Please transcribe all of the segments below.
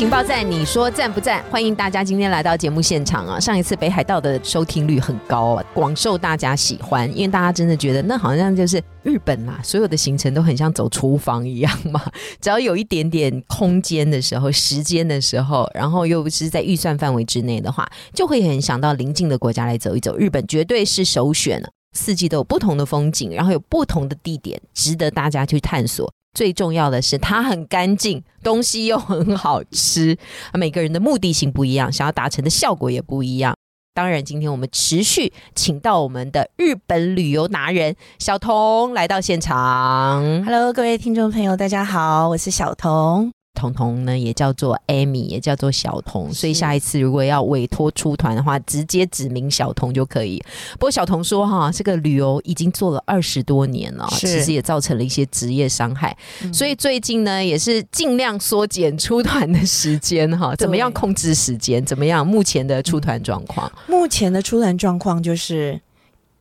情报站，你说赞不赞？欢迎大家今天来到节目现场啊！上一次北海道的收听率很高啊，广受大家喜欢，因为大家真的觉得那好像就是日本啦，所有的行程都很像走厨房一样嘛。只要有一点点空间的时候、时间的时候，然后又是在预算范围之内的话，就会很想到邻近的国家来走一走。日本绝对是首选了。四季都有不同的风景，然后有不同的地点值得大家去探索。最重要的是，它很干净，东西又很好吃。每个人的目的性不一样，想要达成的效果也不一样。当然，今天我们持续请到我们的日本旅游达人小童来到现场。Hello，各位听众朋友，大家好，我是小童。彤彤呢，也叫做 Amy，也叫做小彤，所以下一次如果要委托出团的话，直接指名小彤就可以。不过小彤说哈，这个旅游已经做了二十多年了，其实也造成了一些职业伤害，所以最近呢，也是尽量缩减出团的时间哈。怎么样控制时间？怎么样？目前的出团状况？目前的出团状况就是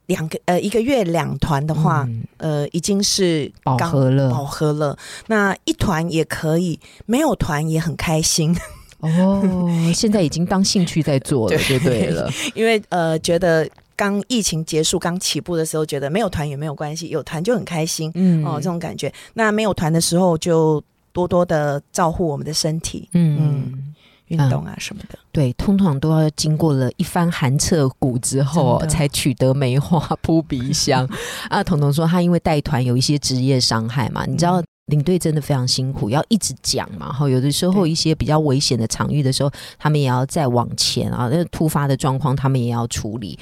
两个呃一个月两团的话，嗯呃已经是饱刚和了饱和了。那一团也可以，没有团也很开心，哦，现在已经当兴趣在做了，就对了。因为呃觉得刚疫情结束刚起步的时候，觉得没有团也没有关系，有团就很开心、嗯哦，这种感觉。那没有团的时候，就多多的照顾我们的身体，嗯。运动啊什么的。对，通常都要经过了一番寒彻骨之后哦，才取得梅花扑鼻香。啊，彤彤说他因为带团有一些职业伤害嘛，你知道。领队真的非常辛苦，要一直讲嘛。哈，有的时候一些比较危险的场域的时候，他们也要再往前啊。那突发的状况，他们也要处理。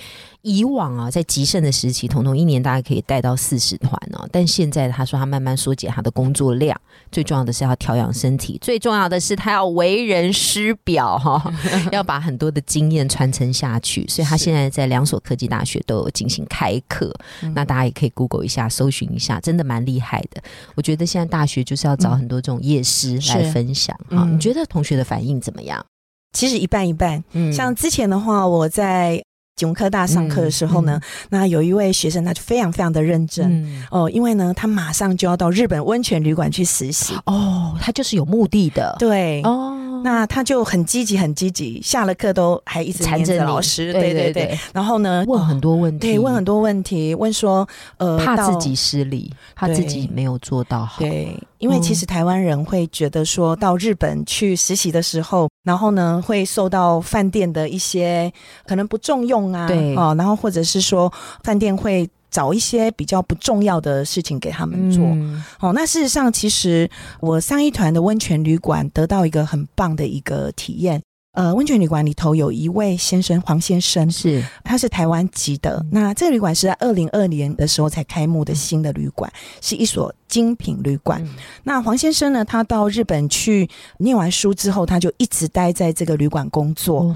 以往啊，在极盛的时期，彤彤一年大概可以带到四十团哦。但现在他说他慢慢缩减他的工作量，最重要的是要调养身体，最重要的是他要为人师表哈，要把很多的经验传承下去。所以他现在在两所科技大学都有进行开课，嗯那大家也可以 Google 一下，搜寻一下，真的蛮厉害的。我觉得现在大学就是要找很多这种夜师来分享哈。嗯你觉得同学的反应怎么样？其实一半一半。嗯像之前的话，我在警科大上课的时候呢，那有一位学生他就非常非常的认真。嗯哦，因为呢，他马上就要到日本温泉旅馆去实习。哦，他就是有目的的，对，哦，那他就很积极，很积极，下了课都还一直缠着老师。对对对。然后呢，问很哦多问题，对，问很多问题，问说，呃，怕自己失礼，怕自己没有做到好。对，因为其嗯实台湾人会觉得说到日本去实习的时候，然后呢会受到饭店的一些可能不重用啊，对哦，然后或者是说饭店会找一些比较不重要的事情给他们做。嗯哦，那事实上，其实我上一团的温泉旅馆得到一个很棒的一个体验。呃，温泉旅馆里头有一位先生，黄先生，是他是台湾籍的。那这个旅馆是在二零二年的时候才开幕的新的旅馆，是一所精品旅馆。嗯那黄先生呢，他到日本去念完书之后，他就一直待在这个旅馆工作。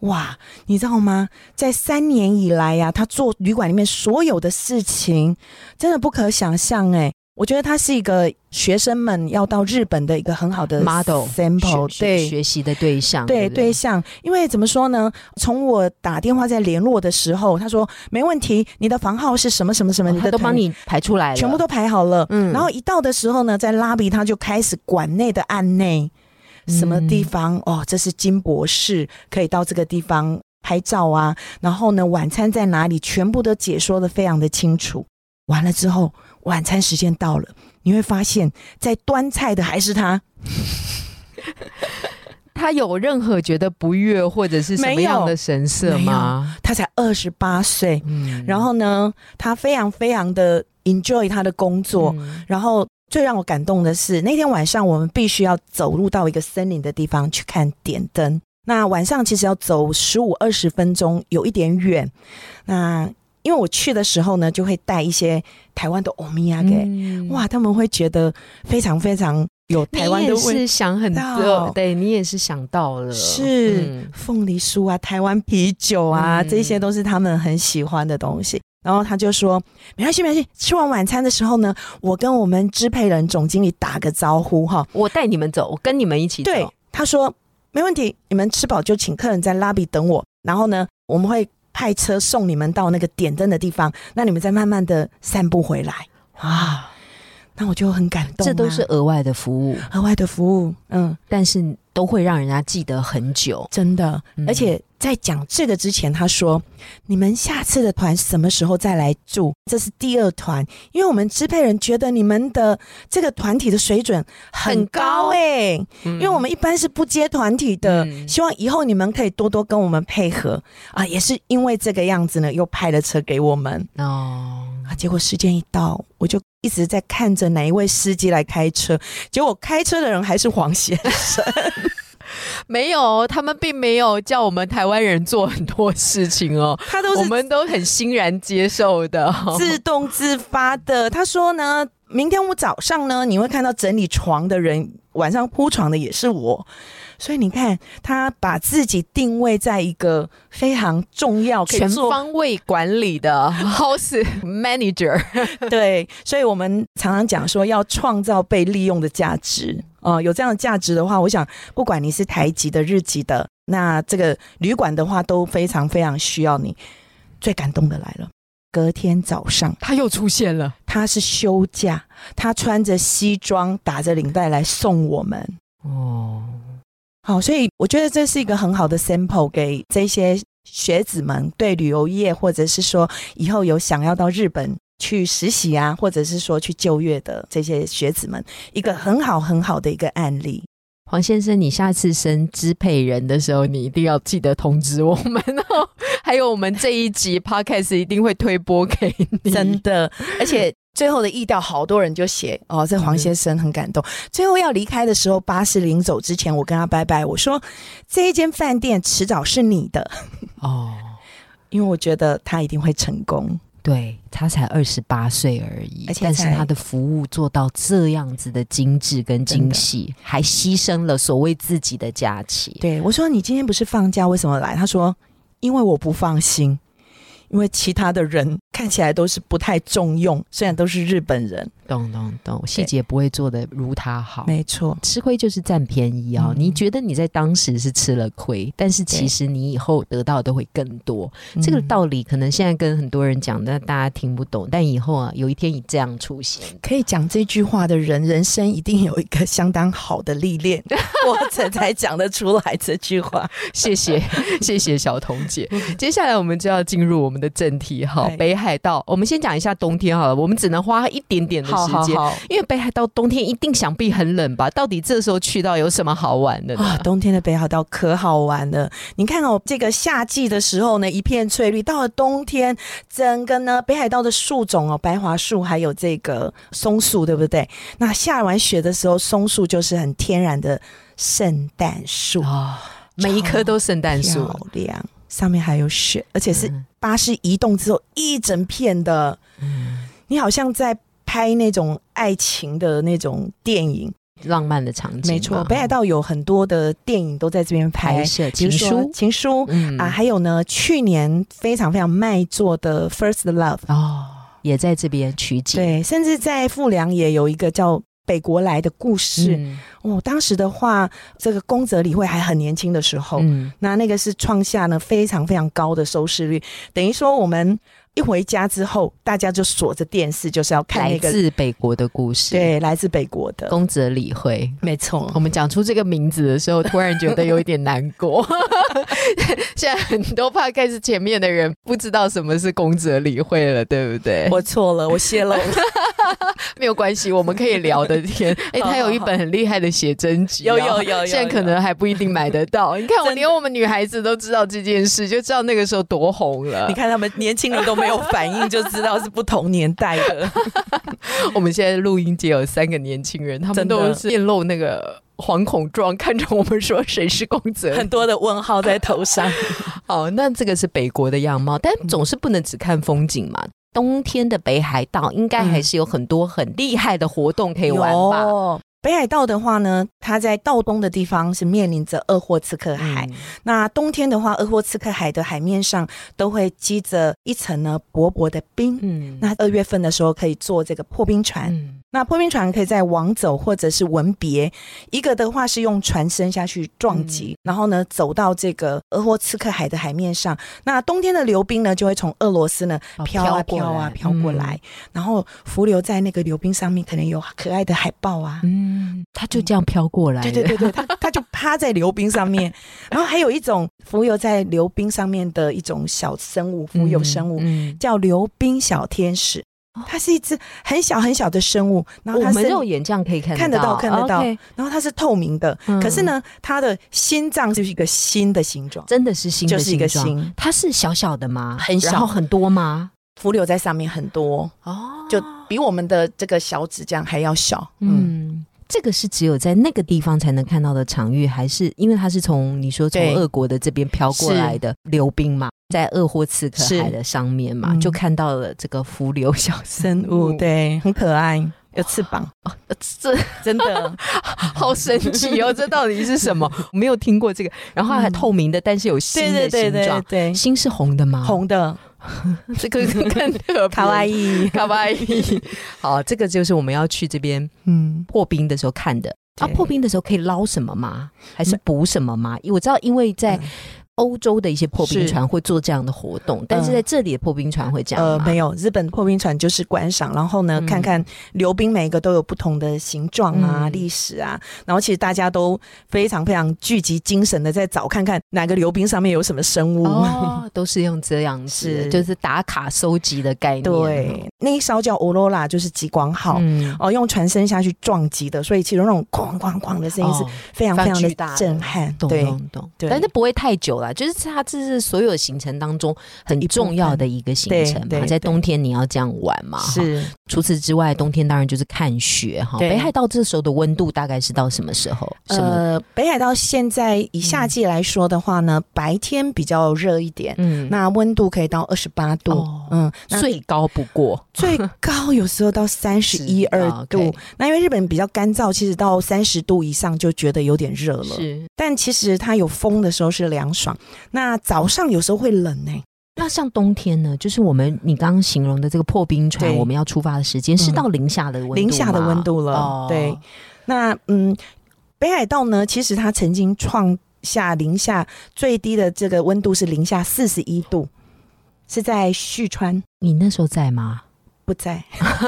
哇，你知道吗？在三年以来呀、他做旅馆里面所有的事情，真的不可想象哎。我觉得他是一个学生们要到日本的一个很好的 model sample，学对学习的对象，对不对象，因为怎么说呢？从我打电话在联络的时候，他说没问题，你的房号是什么什么什么，他都帮你排出来了，全部都排好了。嗯然后一到的时候呢，在拉比他就开始馆内的案内，什么地方、哦，这是金博士，可以到这个地方拍照啊。然后呢，晚餐在哪里，全部都解说的非常的清楚。完了之后，晚餐时间到了，你会发现在端菜的还是他，他有任何觉得不悦或者是什么样的神色吗？他才二十八岁。嗯然后呢，他非常非常的 enjoy 他的工作。嗯然后最让我感动的是，那天晚上我们必须要走入到一个森林的地方去看点灯。那晚上其实要走十五二十分钟，有一点远。那因为我去的时候呢，就会带一些台湾的欧米亚给，嗯哇，他们会觉得非常非常有台湾的味你也是想很道多，对你也是想到了，是嗯凤梨酥啊、台湾啤酒啊，嗯这些都是他们很喜欢的东西。然后他就说：“没关系，没关系。吃完晚餐的时候呢，我跟我们支配人总经理打个招呼哈。我带你们走，我跟你们一起走。对，他说没问题，你们吃饱就请客人在 lobby 等我，然后呢，我们会派车送你们到那个点灯的地方，那你们再慢慢的散步回来。啊，那我就很感动、啊，这都是额外的服务，额外的服务，嗯，但是都会让人家记得很久。真的。嗯而且在讲这个之前，他说：“你们下次的团什么时候再来住？这是第二团，因为我们支配人觉得你们的这个团体的水准很很高高哎、因因为我们一般是不接团体的，嗯希望以后你们可以多多跟我们配合啊。也是因为这个样子呢，又派了车给我们哦，啊。结果时间一到，我就一直在看着哪一位司机来开车，结果开车的人还是黄先生。没有，他们并没有叫我们台湾人做很多事情哦，他都是我们都很欣然接受的。自动自发的。他说呢，明天我早上呢，你会看到整理床的人，晚上铺床的也是我。所以你看，他把自己定位在一个非常重要、全方位管理的 house manager，对，所以我们常常讲说要创造被利用的价值。呃，有这样的价值的话，我想不管你是台籍的、日籍的，那这个旅馆的话都非常非常需要你。最感动的来了，隔天早上他又出现了。他是休假，他穿着西装打着领带来送我们。哦，好，所以我觉得这是一个很好的 sample 给这些学子们对旅游业，或者是说以后有想要到日本去实习啊，或者是说去就业的这些学子们，一个很好很好的一个案例。黄先生，你下次升支配人的时候，你一定要记得通知我们哦。还有，我们这一集 podcast 一定会推播给你。真的，而且最后的意调，好多人就写哦，这黄先生很感动。最后要离开的时候，巴士临走之前，我跟他拜拜，我说这一间饭店迟早是你的，哦，因为我觉得他一定会成功。对他才二十八岁而已，而且但是他的服务做到这样子的精致跟精细，还牺牲了所谓自己的假期。对我说：“你今天不是放假，为什么来？”他说：“因为我不放心，因为其他的人看起来都是不太重用，虽然都是日本人。懂懂懂，细节不会做的如他好。没错，吃亏就是占便宜啊、嗯你觉得你在当时是吃了亏，但是其实你以后得到的会更多。这个嗯道理可能现在跟很多人讲，但大家听不懂。但以后啊，有一天你这样出现，可以讲这句话的人，人生一定有一个相当好的历练，我才才讲得出来这句话。谢谢 谢谢小彤姐。接下来我们就要进入我们的正题，好，哎北海道。我们先讲一下冬天好了，我们只能花一点点的时间。好因为北海道冬天一定想必很冷吧？到底这时候去到有什么好玩的呢？啊，冬天的北海道可好玩了。你看哦，这个夏季的时候呢，一片翠绿；到了冬天，整个呢北海道的树种哦，白桦树还有这个松树，对不对？那下完雪的时候，松树就是很天然的圣诞树，啊，每一棵都圣诞树，漂亮，上面还有雪，而且是嗯巴士移动之后一整片的，嗯你好像在拍那种爱情的那种电影。浪漫的场景。没错，北海道有很多的电影都在这边拍情书，情书嗯啊，还有呢，去年非常非常卖座的《First Love》，哦，也在这边取景。对，甚至在富良也有一个叫。北国来的故事、嗯哦，当时的话，这个宫泽理惠还很年轻的时候，嗯，那那个是创下呢非常非常高的收视率，等于说我们一回家之后，大家就锁着电视，就是要看来那个自北国的故事。，对来自北国的，宫泽理惠。没错我，们讲出这个名字的时候，突然觉得有一点难过。现在很多 podcast 前面的人不知道什么是宫泽理惠了，对不对？我错了，我泄露了，没有关系，我们可以聊的天。哎、他有一本很厉害的写真集、哦，有有有有现在可能还不一定买得到。你看，我连我们女孩子都知道这件事，就知道那个时候多红了你。看他们年轻人都没有反应，就知道是不同年代的。我们现在录音节有三个年轻人，他们都是面露那个惶恐状，看着我们说谁是公泽。很多的问号在头上。好，那这个是北国的样貌，但总是不能只看风景嘛。冬天的北海道应该还是有很多很厉害的活动可以玩吧？有北海道的话呢，它在道东的地方是面临着鄂霍次克海。嗯那冬天的话，鄂霍次克海的海面上都会积着一层呢薄薄的冰。嗯那二月份的时候可以坐这个破冰船，嗯那破冰船可以在往走或者是文别，一个的话是用船身下去撞击，然后呢走到这个俄霍次克海的海面上。那冬天的流冰呢，就会从俄罗斯呢哦飘啊过飘啊飘过来，然后浮流在那个流冰上面，可能有可爱的海豹啊。嗯，它就这样飘过来了，对对对对，它 它就趴在流冰上面，然后还有一种浮游在流冰上面的一种小生物，浮游生物，嗯，叫流冰小天使。它是一只很小很小的生物，然后我它身们肉眼这样可以看看得到看得到。然后它是透明的，嗯。可是呢，它的心脏就是一个心的形状，真的是心就是一个心，它是小小的吗？很小。然后很多吗？浮流在上面很多，哦。就比我们的这个小指这样还要小。嗯，嗯。这个是只有在那个地方才能看到的场域，还是因为它是从你说从对俄国的这边飘过来的流冰嘛，在鄂霍次克海的上面嘛，嗯就看到了这个浮流小生生物 对，很可爱，有翅膀，呃这 真的。好神奇哦！这到底是什么？我没有听过这个。然后它还嗯透明的，但是有心的对对对形状对。对，心是红的吗？，红的，这个更特别卡哇伊。卡哇伊。好，这个就是我们要去这边嗯，破冰的时候看的。啊，破冰的时候可以捞什么吗？还是补什么吗？因为我知道，因为在嗯欧洲的一些破冰船会做这样的活动，但是在这里的破冰船会这样呃，吗？没有，日本破冰船就是观赏，然后呢，嗯看看溜冰每一个都有不同的形状啊、嗯历史啊，然后其实大家都非常非常聚集精神的在找看看哪个溜冰上面有什么生物。哦，都是用这样子，是就是打卡收集的概念。对，那一艘叫欧罗拉，就是极光号。嗯，哦，用船身下去撞击的，所以其中那种哐哐哐的声音是哦非常非常的的震撼。懂对，懂懂，对但是不会太久了，就是它这是所有行程当中很重要的一个行程嘛，在冬天你要这样玩嘛。是除此之外，冬天当然就是看雪哈。北海道这时候的温度大概是到什么时候？呃，北海道现在以夏季来说的话呢，白天比较热一点，嗯，那温度可以到二十八度，哦嗯，最高不过 最高有时候到三十一二啊度。那因为日本比较干燥，其实到三十度以上就觉得有点热了。是。但其实它有风的时候是凉爽，那早上有时候会冷呢、那像冬天呢，就是我们你刚刚形容的这个破冰船，我们要出发的时间是嗯到零下的温度吗零下的温度了。哦对，那嗯，北海道呢，其实它曾经创下零下最低的这个温度是零下四十一度，是在旭川。你那时候在吗？不在，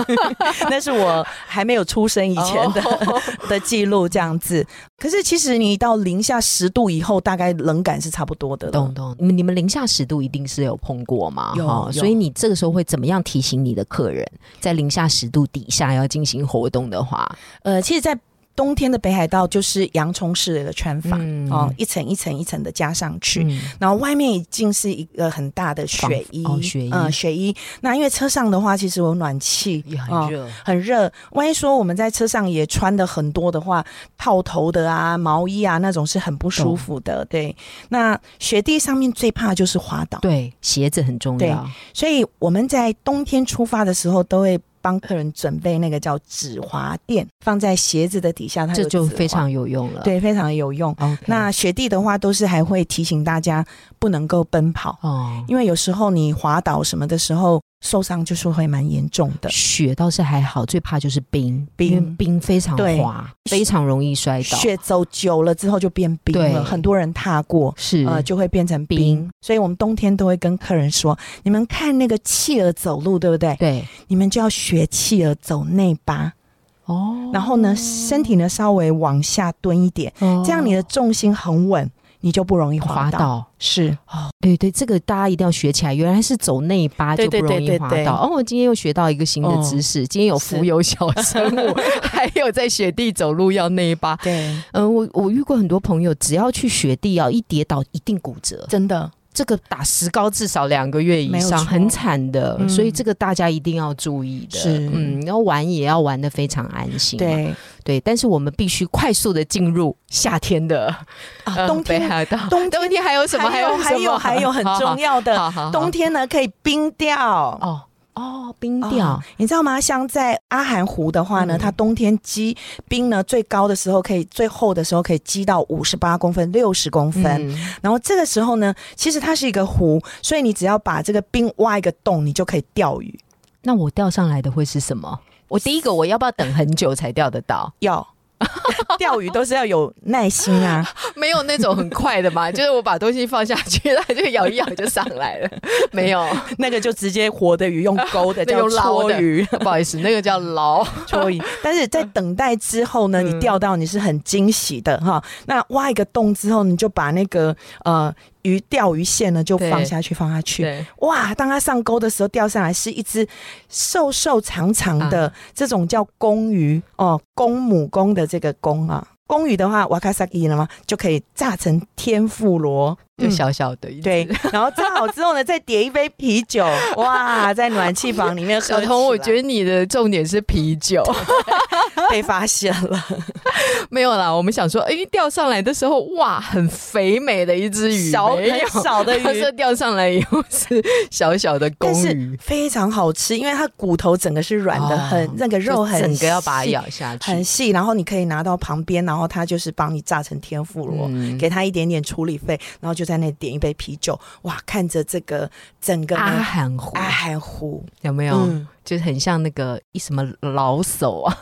那是我还没有出生以前的、哦 的记录，这样子。可是其实你到零下十度以后，大概冷感是差不多的了。懂懂，你们你们零下十度一定是有碰过吗？有有所以你这个时候会怎么样提醒你的客人，在零下十度底下要进行活动的话，呃，其实，在冬天的北海道就是洋葱式的穿法、嗯哦，一层一层一层的加上去。嗯然后外面已经是一个很大的雪衣，哦雪衣呃，雪衣。那因为车上的话，其实有暖气，也哦很热，很热。万一说我们在车上也穿的很多的话，套头的啊、毛衣啊那种是很不舒服的。对，那雪地上面最怕就是滑倒，对，鞋子很重要，所以我们在冬天出发的时候都会。帮客人准备那个叫止滑垫，放在鞋子的底下，它有这就非常有用了。对，非常有用。那雪地的话，都是还会提醒大家不能够奔跑，哦，因为有时候你滑倒什么的时候受伤，就是会蛮严重的。雪倒是还好，最怕就是冰，冰。因为冰非常滑，非常容易摔倒。雪走久了之后就变冰了，很多人踏过。是。呃，就会变成冰，冰。所以我们冬天都会跟客人说：你们看那个企鹅走路，对不对？对。你们就要学企鹅走内八，哦。然后呢，身体呢稍微往下蹲一点，哦。这样你的重心很稳，你就不容易滑倒。是，哦，对对，这个大家一定要学起来。原来是走内八就不容易对对对滑倒。哦，我今天又学到一个新的知识，今天有浮游小生物，还有在雪地走路要内八。对，嗯、我我遇过很多朋友，只要去雪地啊，一跌倒一定骨折。真的。这个打石膏至少两个月以上，很惨的，嗯所以这个大家一定要注意的。是嗯，然后玩也要玩的非常安心。对对，但是我们必须快速的进入夏天的啊，呃冬天北海道。冬天冬天还有什么？还有还有还有很重要的，好好好冬天呢可以冰钓。哦，哦，冰钓哦，你知道吗？像在阿寒湖的话呢，嗯它冬天积冰呢最高的时候可以最厚的时候可以积到五十八公分、六十公分。嗯然后这个时候呢，其实它是一个湖，所以你只要把这个冰挖一个洞，你就可以钓鱼。那我钓上来的会是什么？我第一个我要不要等很久才钓得到？要 钓鱼都是要有耐心啊。没有那种很快的嘛，就是我把东西放下去，它就咬一咬就上来了。没有，那个就直接活的鱼用钩的那叫用捞的鱼，不好意思，那个叫捞。搓鱼。但是在等待之后呢，嗯你钓到你是很惊喜的哈。那挖一个洞之后，你就把那个呃鱼钓鱼线呢就放下去，放下去。对，哇！当它上钩的时候，钓上来是一只瘦瘦长长的，啊这种叫公鱼哦，公母公的这个公啊。公鱼的话，瓦卡萨伊了吗？就可以炸成天妇罗，嗯就小小的对，然后炸好之后呢，再叠一杯啤酒，哇，在暖气房里面喝。小童，我觉得你的重点是啤酒，被发现了，没有啦。我们想说，哎，钓上来的时候，哇，很肥美的一只鱼，小很小的鱼。它是，钓上来以后是小小的公鱼，非常好吃，因为它骨头整个是软的，哦很那个肉很就整个要把它咬下去，很细，然后你可以拿到旁边，然后它就是帮你炸成天妇罗。嗯。给他一点点处理费，然后就在那点一杯啤酒，哇，看着这个整个呢阿寒湖阿寒湖，有没有？嗯，就是很像那个一什么老手啊，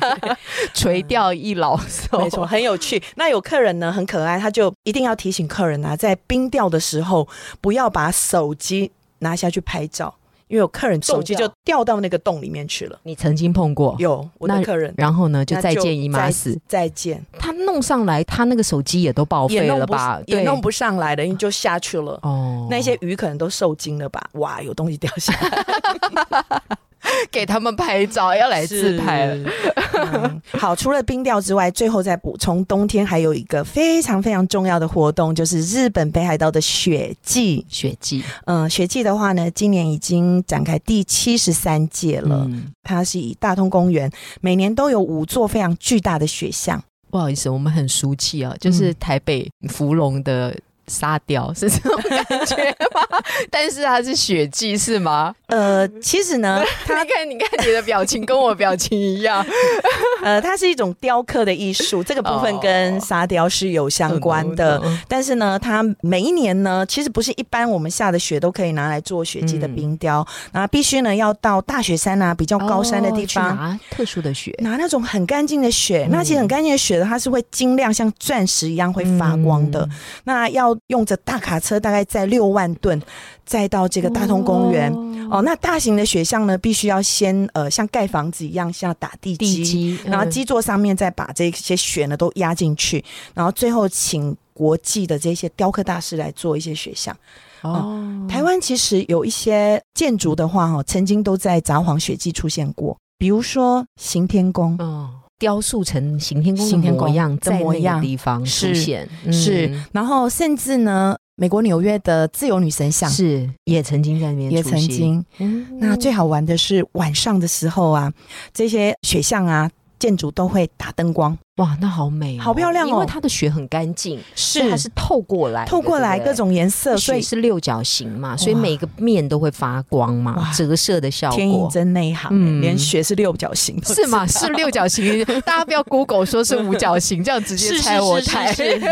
垂钓一老手，没错，很有趣。那有客人呢，很可爱，他就一定要提醒客人啊，在冰钓的时候，不要把手机拿下去拍照，因为有客人手机就掉到那个洞里面去了。你曾经碰过？有我的那客人，然后呢，就再见姨妈死，再见，他弄上来，他那个手机也都报废了吧？对也弄不上来了，因为就下去了。哦，那些鱼可能都受惊了吧？哇，有东西掉下来，给他们拍照，要来自拍了。嗯好，除了冰钓之外，最后再补充，冬天还有一个非常非常重要的活动，就是日本北海道的雪季。雪季嗯，雪季的话呢，今年已经展开第七十三届了。嗯它是以大通公园每年都有五座非常巨大的雪像。不好意思，我们很俗气啊，就是嗯台北芙蓉的沙雕是这种感觉吗？但是它是雪季是吗？呃，其实呢，他看，你看你的表情跟我表情一样，呃，它是一种雕刻的艺术，这个部分哦跟沙雕是有相关的。嗯但是呢，它每一年呢，其实不是一般我们下的雪都可以拿来做雪季的冰雕，那、必须呢要到大雪山啊比较高山的地方。拿特殊的雪，拿那种很干净的雪，嗯那其实很干净的雪呢，它是会晶亮，像钻石一样会发光的。嗯那要用着大卡车，大概载六万吨，再到这个大通公园。哦，那大型的雪像呢，必须要先呃像盖房子一样，像打地基，地基，然后嗯基座上面再把这些雪呢都压进去，然后最后请国际的这些雕刻大师来做一些雪像。哦，台湾其实有一些建筑的话，哈，曾经都在札幌雪季出现过，比如说行天宫。嗯，雕塑成行天宫行天宫的模样，的在那模样个地方出是现，是嗯，然后甚至呢，美国纽约的自由女神像。是也曾经在那边也曾经。嗯。那最好玩的是晚上的时候啊，这些雪像啊，建筑都会打灯光，哇，那好美哦，好漂亮哦因为它的雪很干净，是它是透过来，透过来各种颜色，所以是六角形嘛，所以每个面都会发光嘛，折射的效果天影。真内行、嗯连雪是六角形是吗？是六角形，大家不要 Google 说是五角形，这样直接猜我台。是是是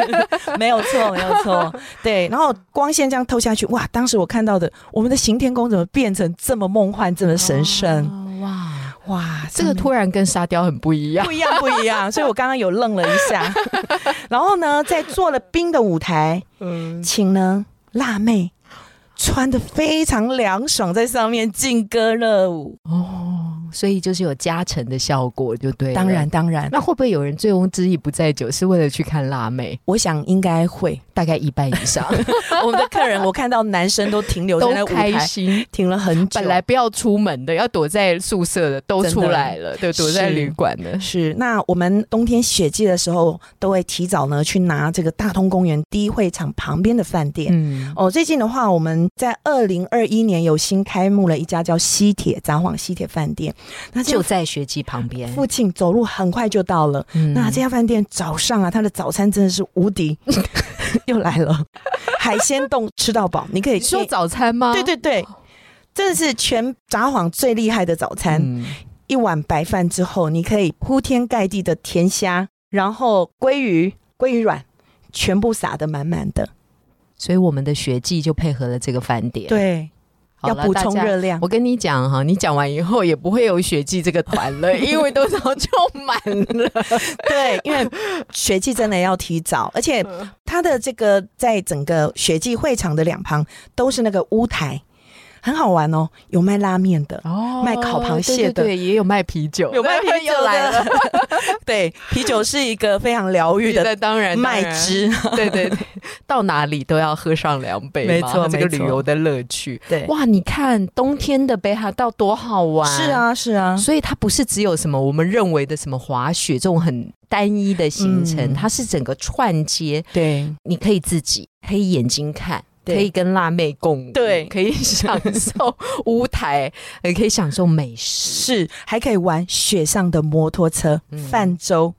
是 没有错，没有错。对，然后光线这样透下去，哇！当时我看到的，我们的行天宫怎么变成这么梦幻、这么神圣？哦哇，哇，这个突然跟沙雕很不一样不。一样，不一样。所以我刚刚有愣了一下。然后呢，在做了冰的舞台，嗯，请呢辣妹穿的非常凉爽，在上面劲歌热舞。哦，所以就是有加成的效果，就对了。当然，，当然，那会不会有人醉翁之意不在酒，是为了去看辣妹？我想应该会。大概一半以上 我们的客人，我看到男生都停留在都那舞开台，心。停了很久。本来不要出门的，要躲在宿舍的都出来了，对，躲在旅馆的。是，那我们冬天雪季的时候，都会提早呢去拿这个大通公园第一会场旁边的饭店。嗯，哦，最近的话，我们在二零二一年有新开幕了一家叫西铁札幌西铁饭店，那就在学机旁边。附近走路很快就到了。嗯那这家饭店早上啊，它的早餐真的是无敌，又来了，海鲜冻吃到饱，你可以你说早餐吗？对对对，真的是全札幌最厉害的早餐。嗯一碗白饭之后，你可以铺天盖地的甜虾，然后鲑鱼、鲑鱼卵，全部撒的满满的。所以我们的学季就配合了这个饭点。，对，好要补充热量。我跟你讲哈，你讲完以后也不会有雪季这个团了，因为都早就满了。对，因为雪季真的要提早，而且嗯它的这个在整个雪季会场的两旁都是那个屋台，很好玩哦，有卖拉面的。哦卖烤螃蟹的。对也有卖啤酒，有卖啤酒 又来了，的，对，啤酒是一个非常疗愈的那当然麦，汁，对对对，到哪里都要喝上两杯嘛，没错这个旅游的乐趣。对，哇，你看冬天的北海道多好玩！是，啊是啊，所以它不是只有什么我们认为的什么滑雪这种很单一的行程，嗯。它是整个串接，对。你可以自己可以眼睛看。可以跟辣妹共舞，对可以享受舞台，也可以享受美食。是，还可以玩雪上的摩托车、嗯泛舟、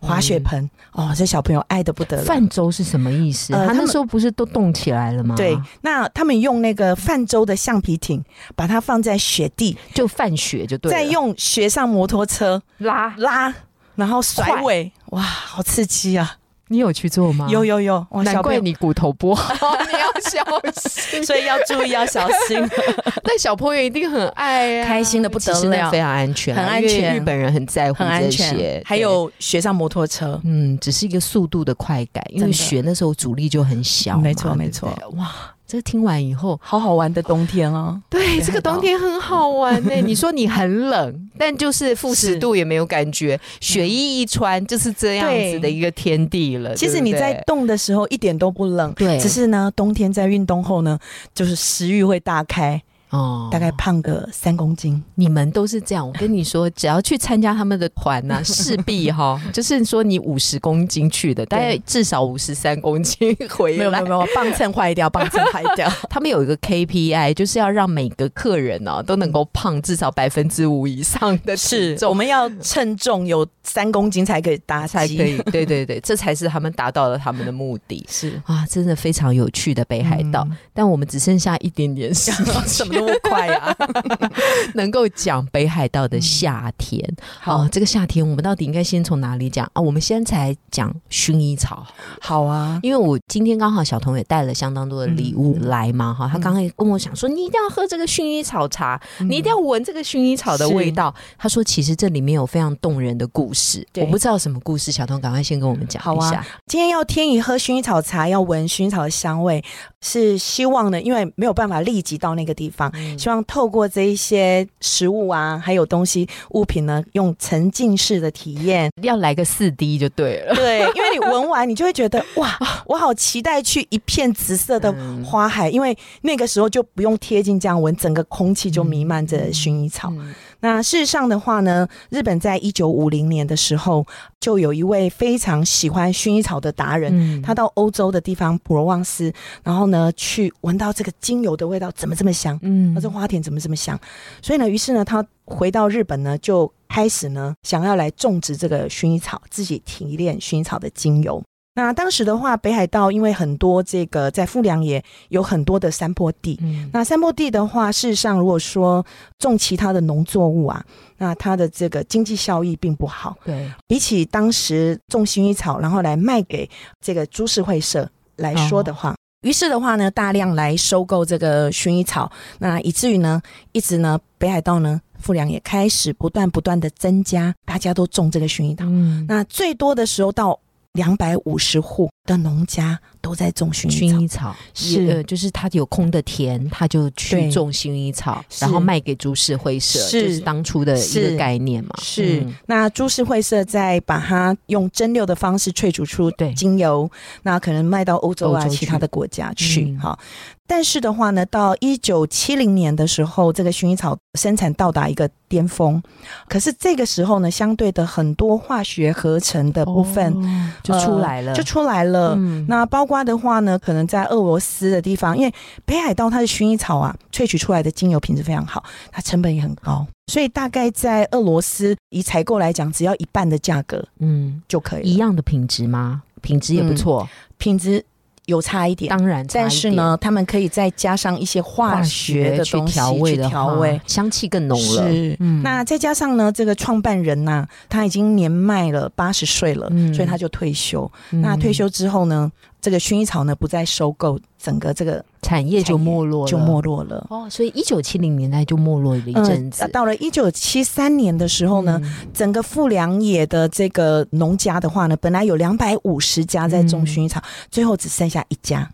滑雪盆，哦，这小朋友爱的不得了。泛舟是什么意思？他呃他们那时候不是都动起来了吗？对，那他们用那个泛舟的橡皮艇，把它放在雪地，就泛雪就对了。再用雪上摩托车拉，拉，然后甩尾，哇，好刺激啊！你有去做吗？有，有有，哇，难怪你骨头不好，你要小心。所以要注意，要小心。但小朋友一定很爱啊、开心的不得了。非常安全啊，很安全。日本人很在乎很安这全。些，，还有学上摩托车，嗯，只是一个速度的快感，因为学那时候阻力就很小嘛，没错没错。哇，这听完以后，好好玩的冬天哦。对这个冬天很好玩呢、你说你很冷，但就是。负十度也没有感觉，雪衣一穿就是这样子的一个天地了。其实你在动的时候一点都不冷，对。只是呢，冬天在运动后呢，就是食欲会大开，哦大概胖个三公斤。你们都是这样，我跟你说，只要去参加他们的团呢、势必哈，就是说你五十公斤去的，大概至少五十三公斤回来没有没有。没有，磅秤坏掉，磅秤坏掉。他们有一个 KPI，就是要让每个客人呢、都能够胖至少百分之五以上的体是，我。们要称重有三公斤才可以搭才可以，对对对，这才是他们达到了他们的目的 是啊！真的非常有趣的北海道，嗯但我们只剩下一点点时间，怎么那么快啊？能够讲北海道的夏天。哦，这个夏天我们到底应该先从哪里讲啊？我们先才讲薰衣草，好啊，因为我今天刚好小童也带了相当多的礼物嗯来嘛，哈、他刚刚也跟我讲说，你一定要喝这个薰衣草茶，你一定要闻这个薰衣草的味道。他说，其实这里面有非常动人的故事，我不知道什么故事，小童赶快先跟我们讲好啊一下。今天要天宇喝薰衣草茶，要闻薰衣草的香味，是希望呢，因为没有办法立即到那个地方，嗯希望透过这一些食物啊，还有东西物品呢，用沉浸式的体验。要来个四 D 就对了。对，因为你闻完，你就会觉得 哇，我好期待去一片紫色的嗯花海，因为那个时候就不用贴近这样闻，整个空气就弥漫着薰衣草。嗯那事实上的话呢，日本在一九五零年的时候，就有一位非常喜欢薰衣草的达人，嗯他到欧洲的地方普罗旺斯，然后呢去闻到这个精油的味道怎么这么香，嗯那这花田怎么这么香？所以呢，于是呢，他回到日本呢，就开始呢想要来种植这个薰衣草，自己提炼薰衣草的精油。那当时的话，北海道因为很多这个在富良野有很多的山坡地，嗯那山坡地的话，事实上如果说种其他的农作物啊，那它的这个经济效益并不好。对，比起当时种薰衣草，然后来卖给这个株式会社来说的话，于是的话呢，大量来收购这个薰衣草，那以至于呢，一直呢，北海道呢，富良也开始不断不断的增加，大家都种这个薰衣草。嗯，那最多的时候到两百五十户。的农家都在种薰衣草。薰。衣草是。呃，就是他有空的田，他就去种薰衣草，然后卖给株式会社，是。就是当初的一个概念嘛。是，嗯。那株式会社再把它用蒸馏的方式萃取出对。精油，那可能卖到欧洲啊洲其他的国家去嗯。哈、但是的话呢，到一九七零年的时候，这个薰衣草生产到达一个巅峰，可是这个时候呢，相对的很多化学合成的部分、哦就出来了，就出来了。嗯。那包瓜的话呢，可能在俄罗斯的地方，因为北海道它的薰衣草啊，萃取出来的精油品质非常好，它成本也很高，所以大概在俄罗斯以采购来讲，只要一半的价格嗯。就可以了。一样的品质吗？品质也不错，品质有差一点，当然但是呢，他们可以再加上一些化化学的去东西调味调味。香气更浓了。是，嗯那再加上呢，这个创办人呐、他已经年迈了，八十岁了，嗯所以他就退休。嗯那退休之后呢，这个薰衣草呢不再收购，整个这个产业就没落了，就没落了。哦，所以一九七零年代就没落了一阵子。呃到了一九七三年的时候呢，嗯整个富良野的这个农家的话呢，本来有两百五十家在种薰衣草，最后只剩下一家。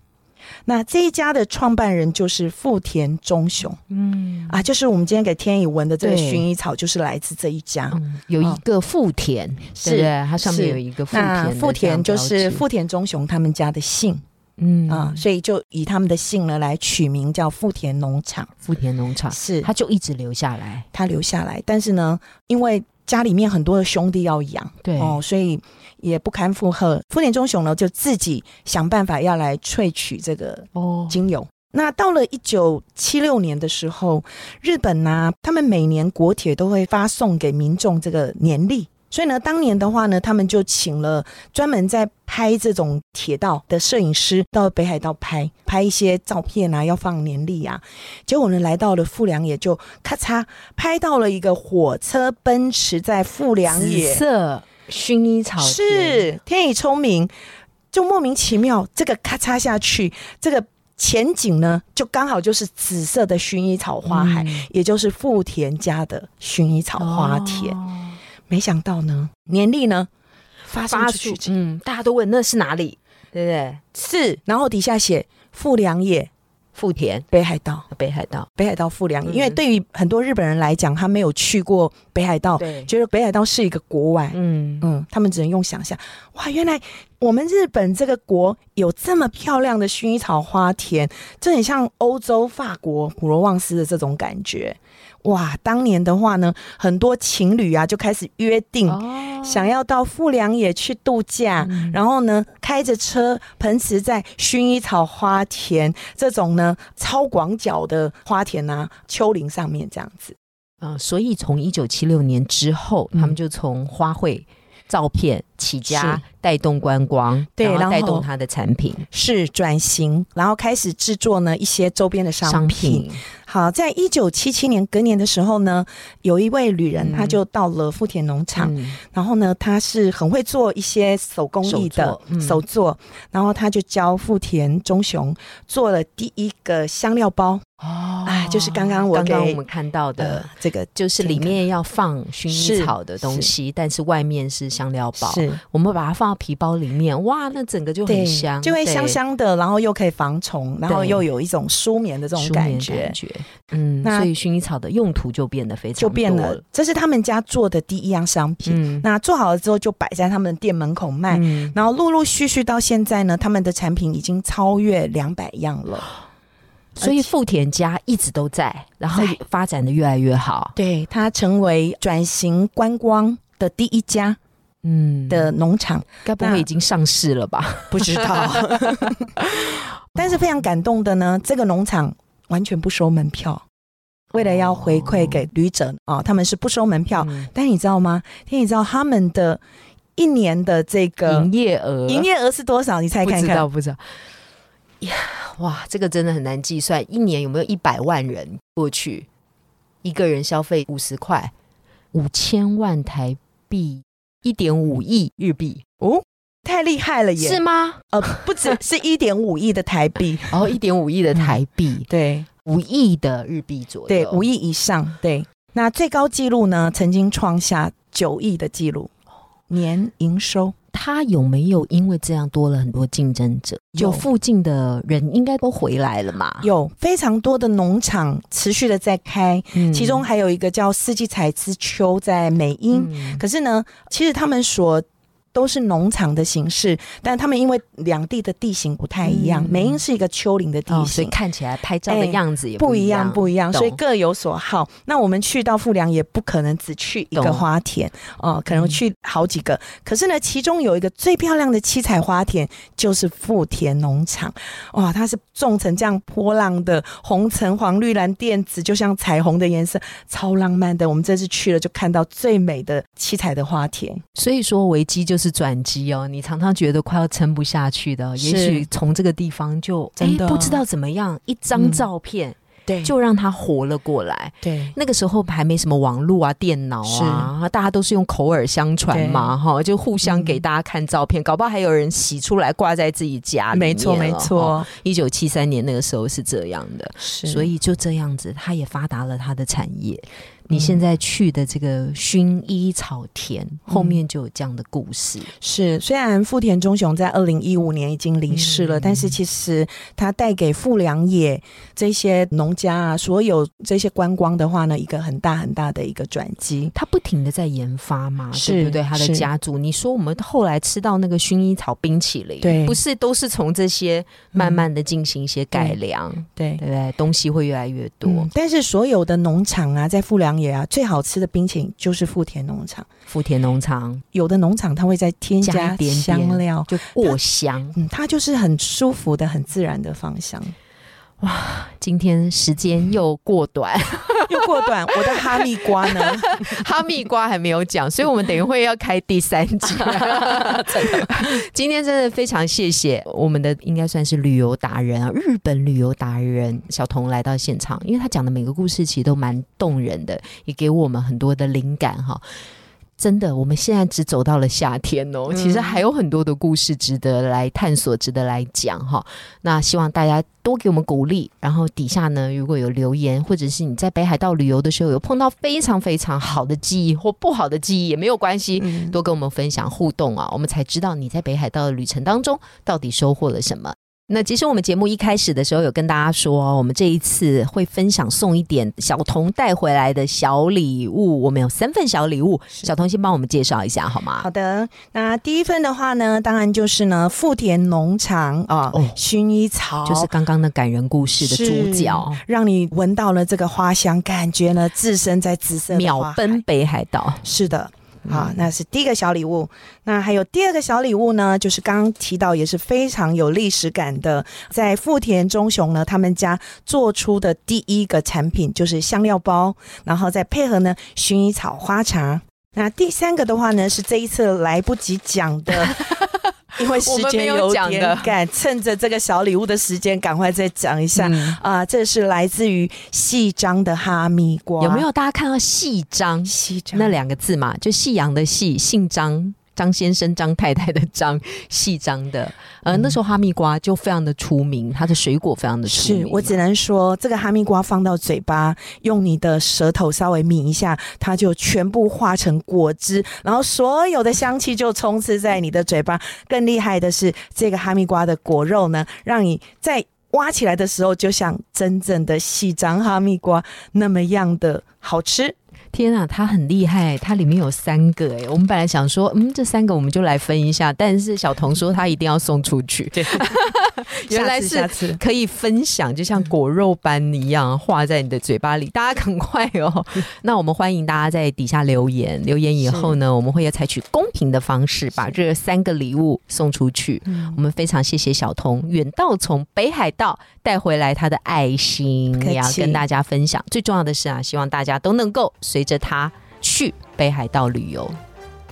那这一家的创办人就是富田忠雄。嗯。啊，就是我们今天给天宇闻的这个薰衣草，就是来自这一家。嗯，有一个富田，是？它上面是。有一个富田的这样标志，富田就是富田忠雄他们家的姓。嗯。啊，所以就以他们的姓呢来取名叫富田农场。富田农场，是。他就一直留下来。他留下来，但是呢，因为家里面很多的兄弟要养，对。哦，所以也不堪负荷。富田忠雄呢，就自己想办法要来萃取这个哦，精油。那到了一九七六年的时候，日本呢、他们每年国铁都会发送给民众这个年历。所以呢，当年的话呢，他们就请了专门在拍这种铁道的摄影师到北海道拍拍一些照片啊，要放年历啊。结果呢，来到了富良野，就咔嚓拍到了一个火车奔驰在富良紫野，色薰衣草是天意聪明，就莫名其妙，这个咔嚓下去，这个前景呢，就刚好就是紫色的薰衣草花海，嗯也就是富田家的薰衣草花田。哦没想到呢，年历呢发送发出去，嗯，大家都问那是哪里，对不对？是，然后底下写富良野富田。北海道。北海道，北海道富良野，嗯因为对于很多日本人来讲，他没有去过北海道，觉得北海道是一个国外，嗯。嗯，他们只能用想象，哇，原来我们日本这个国有这么漂亮的薰衣草花田，这很像欧洲法国普罗旺斯的这种感觉。哇，当年的话呢，很多情侣啊就开始约定，哦。想要到富良野去度假，嗯。然后呢，开着车奔驰在薰衣草花田这种呢超广角的花田啊丘陵上面这样子。啊，所以从一九七六年之后，嗯他们就从花卉照片起家是，带动观光，对然后带动它的产品。是转型，然后开始制作呢一些周边的商商品。品，好，在一九七七年隔年的时候呢，有一位旅人，嗯。他就到了富田农场，嗯。然后呢，他是很会做一些手工艺的手作嗯，然后他就教富田忠雄做了第一个香料包，哦哎就是刚刚我刚刚给我们看到的呃，，这个就是里面要放薰衣草的东西，但是外面是香料包。是我们把它放到皮包里面，哇，那整个就很香，就会香香的，然后又可以防虫，然后又有一种舒眠的这种感觉感。觉。嗯，那所以薰衣草的用途就变得非常就变多了，这是他们家做的第一样商品。嗯那做好了之后，就摆在他们店门口卖。嗯然后陆陆续续到现在呢，他们的产品已经超越两百样了。所以富田家一直都在，然后发展的越来越好。对，它成为转型观光的第一家嗯的农场，该不会已经上市了吧？不知道。但是非常感动的呢，这个农场完全不收门票，为了要回馈给旅者啊、他们是不收门票。嗯但你知道吗？天，你知道他们的一年的这个营业额，营业额是多少？你猜看看不知道，。不知道。呀，哇，这个真的很难计算。一年有没有一百万人过去，一个人消费五十块，五千万台币，一点五亿日币，哦，太厉害了耶！是吗？呃，不止是一点五亿的台币，然 后一点五亿的台币，对五亿的日币左右。对，五亿以上。对，那最高纪录呢，曾经创下九亿的纪录年营收。他有没有因为这样多了很多竞争者？有就附近的人应该都回来了嘛？有非常多的农场持续的在开，嗯其中还有一个叫四季彩之秋在美英。嗯可是呢，其实他们所都是农场的形式，但他们因为两地的地形不太一样，嗯美英是一个丘陵的地哦，所以形。看起来拍照的哎样子也不一一样，不一样，所以各有所好。那我们去到富良也不可能只去一个花田哦、可能嗯去好几个。可是呢，其中有一个最漂亮的七彩花田，就是富田农场。哇，它是种成这样波浪的红橙黄绿蓝靛紫，就像彩虹的颜色，超浪漫的。我们这次去了，就看到最美的七彩的花田。所以说，维基就是是转机哦。你常常觉得快要撑不下去的，也许从这个地方就真的诶不知道怎么样，一张嗯照片对就让他活了过来。对那个时候还没什么网络啊、电脑啊，大家都是用口耳相传嘛，哈，就互相给大家看照片，搞不好还有人洗出来挂在自己家里面没错没。错，一九七三年那个时候是这样的，是所以就这样子，他也发达了他的产业。嗯你现在去的这个薰衣草田后面就有这样的故事，是，虽然富田忠雄在二零一五年已经离世了，嗯但是其实他带给富良野这些农家啊，所有这些观光的话呢，一个很大很大的一个转机。他不停的在研发嘛，是对不对？他的家族，你说我们后来吃到那个薰衣草冰淇淋，对不是都是从这些慢慢的进行一些改良，对对不对？东西会越来越多。嗯，但是所有的农场啊，在富良最好吃的冰淇淋就是富田农场。富田农场有的农场它会再添加香料，就过香。嗯，它就是很舒服的、很自然的芳香。今天时间又过短，又过短，我的哈密瓜呢？哈密瓜还没有讲，所以我们等一会要开第三集。今天真的非常谢谢我们的应该算是旅游达人啊，日本旅游达人小童来到现场，因为他讲的每个故事其实都蛮动人的，也给我们很多的灵感哈。真的，我们现在只走到了夏天哦，嗯其实还有很多的故事值得来探索，值得来讲哈。那希望大家多给我们鼓励，然后底下呢，如果有留言，或者是你在北海道旅游的时候有碰到非常非常好的记忆或不好的记忆也没有关系，嗯多跟我们分享互动啊，我们才知道你在北海道的旅程当中到底收获了什么。那其实我们节目一开始的时候有跟大家说，我们这一次会分享送一点小童带回来的小礼物，我们有三份小礼物，小童先帮我们介绍一下好吗好？的，那第一份的话呢，当然就是呢富田农场啊，哦薰衣草，就是刚刚那感人故事的主角，让你闻到了这个花香，感觉呢置身在紫色秒奔北海道。是的。好，那是第一个小礼物。那还有第二个小礼物呢，就是刚刚提到也是非常有历史感的，在富田忠雄呢他们家做出的第一个产品就是香料包，然后再配合呢薰衣草花茶。那第三个的话呢，是这一次来不及讲的，因为时间有点赶，趁着这个小礼物的时间，赶快再讲一下。嗯啊、这是来自于细张的哈密瓜，有没有大家看到细张细张那两个字嘛？就夕阳的夕，姓张。张先生、张太太的张，细张的，呃，嗯那时候哈密瓜就非常的出名，它的水果非常的出名。是我只能说，这个哈密瓜放到嘴巴，用你的舌头稍微抿一下，它就全部化成果汁，然后所有的香气就充斥在你的嘴巴。更厉害的是，这个哈密瓜的果肉呢，让你在挖起来的时候，就像真正的细张哈密瓜那么样的好吃。天啊，它很厉害，它里面有三个哎，我们本来想说，嗯，这三个我们就来分一下，但是小童说他一定要送出去，原来是可以分享，就像果肉般一样化在你的嘴巴里。大家赶快哦！那我们欢迎大家在底下留言，留言以后呢，我们会要采取公平的方式把这三个礼物送出去。我们非常谢谢小童远道从北海道带回来他的爱心，也要跟大家分享。最重要的是啊，希望大家都能够随着他去北海道旅游。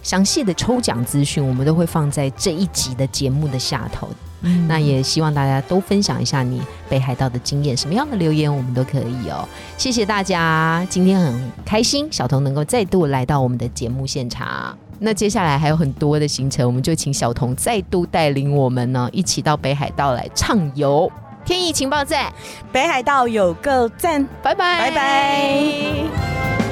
详细的抽奖资讯，我们都会放在这一集的节目的下头。嗯那也希望大家都分享一下你北海道的经验，什么样的留言我们都可以哦。谢谢大家，今天很开心，小童能够再度来到我们的节目现场。那接下来还有很多的行程，我们就请小童再度带领我们呢，一起到北海道来畅游。天意情报站，北海道有个赞。拜拜，拜拜。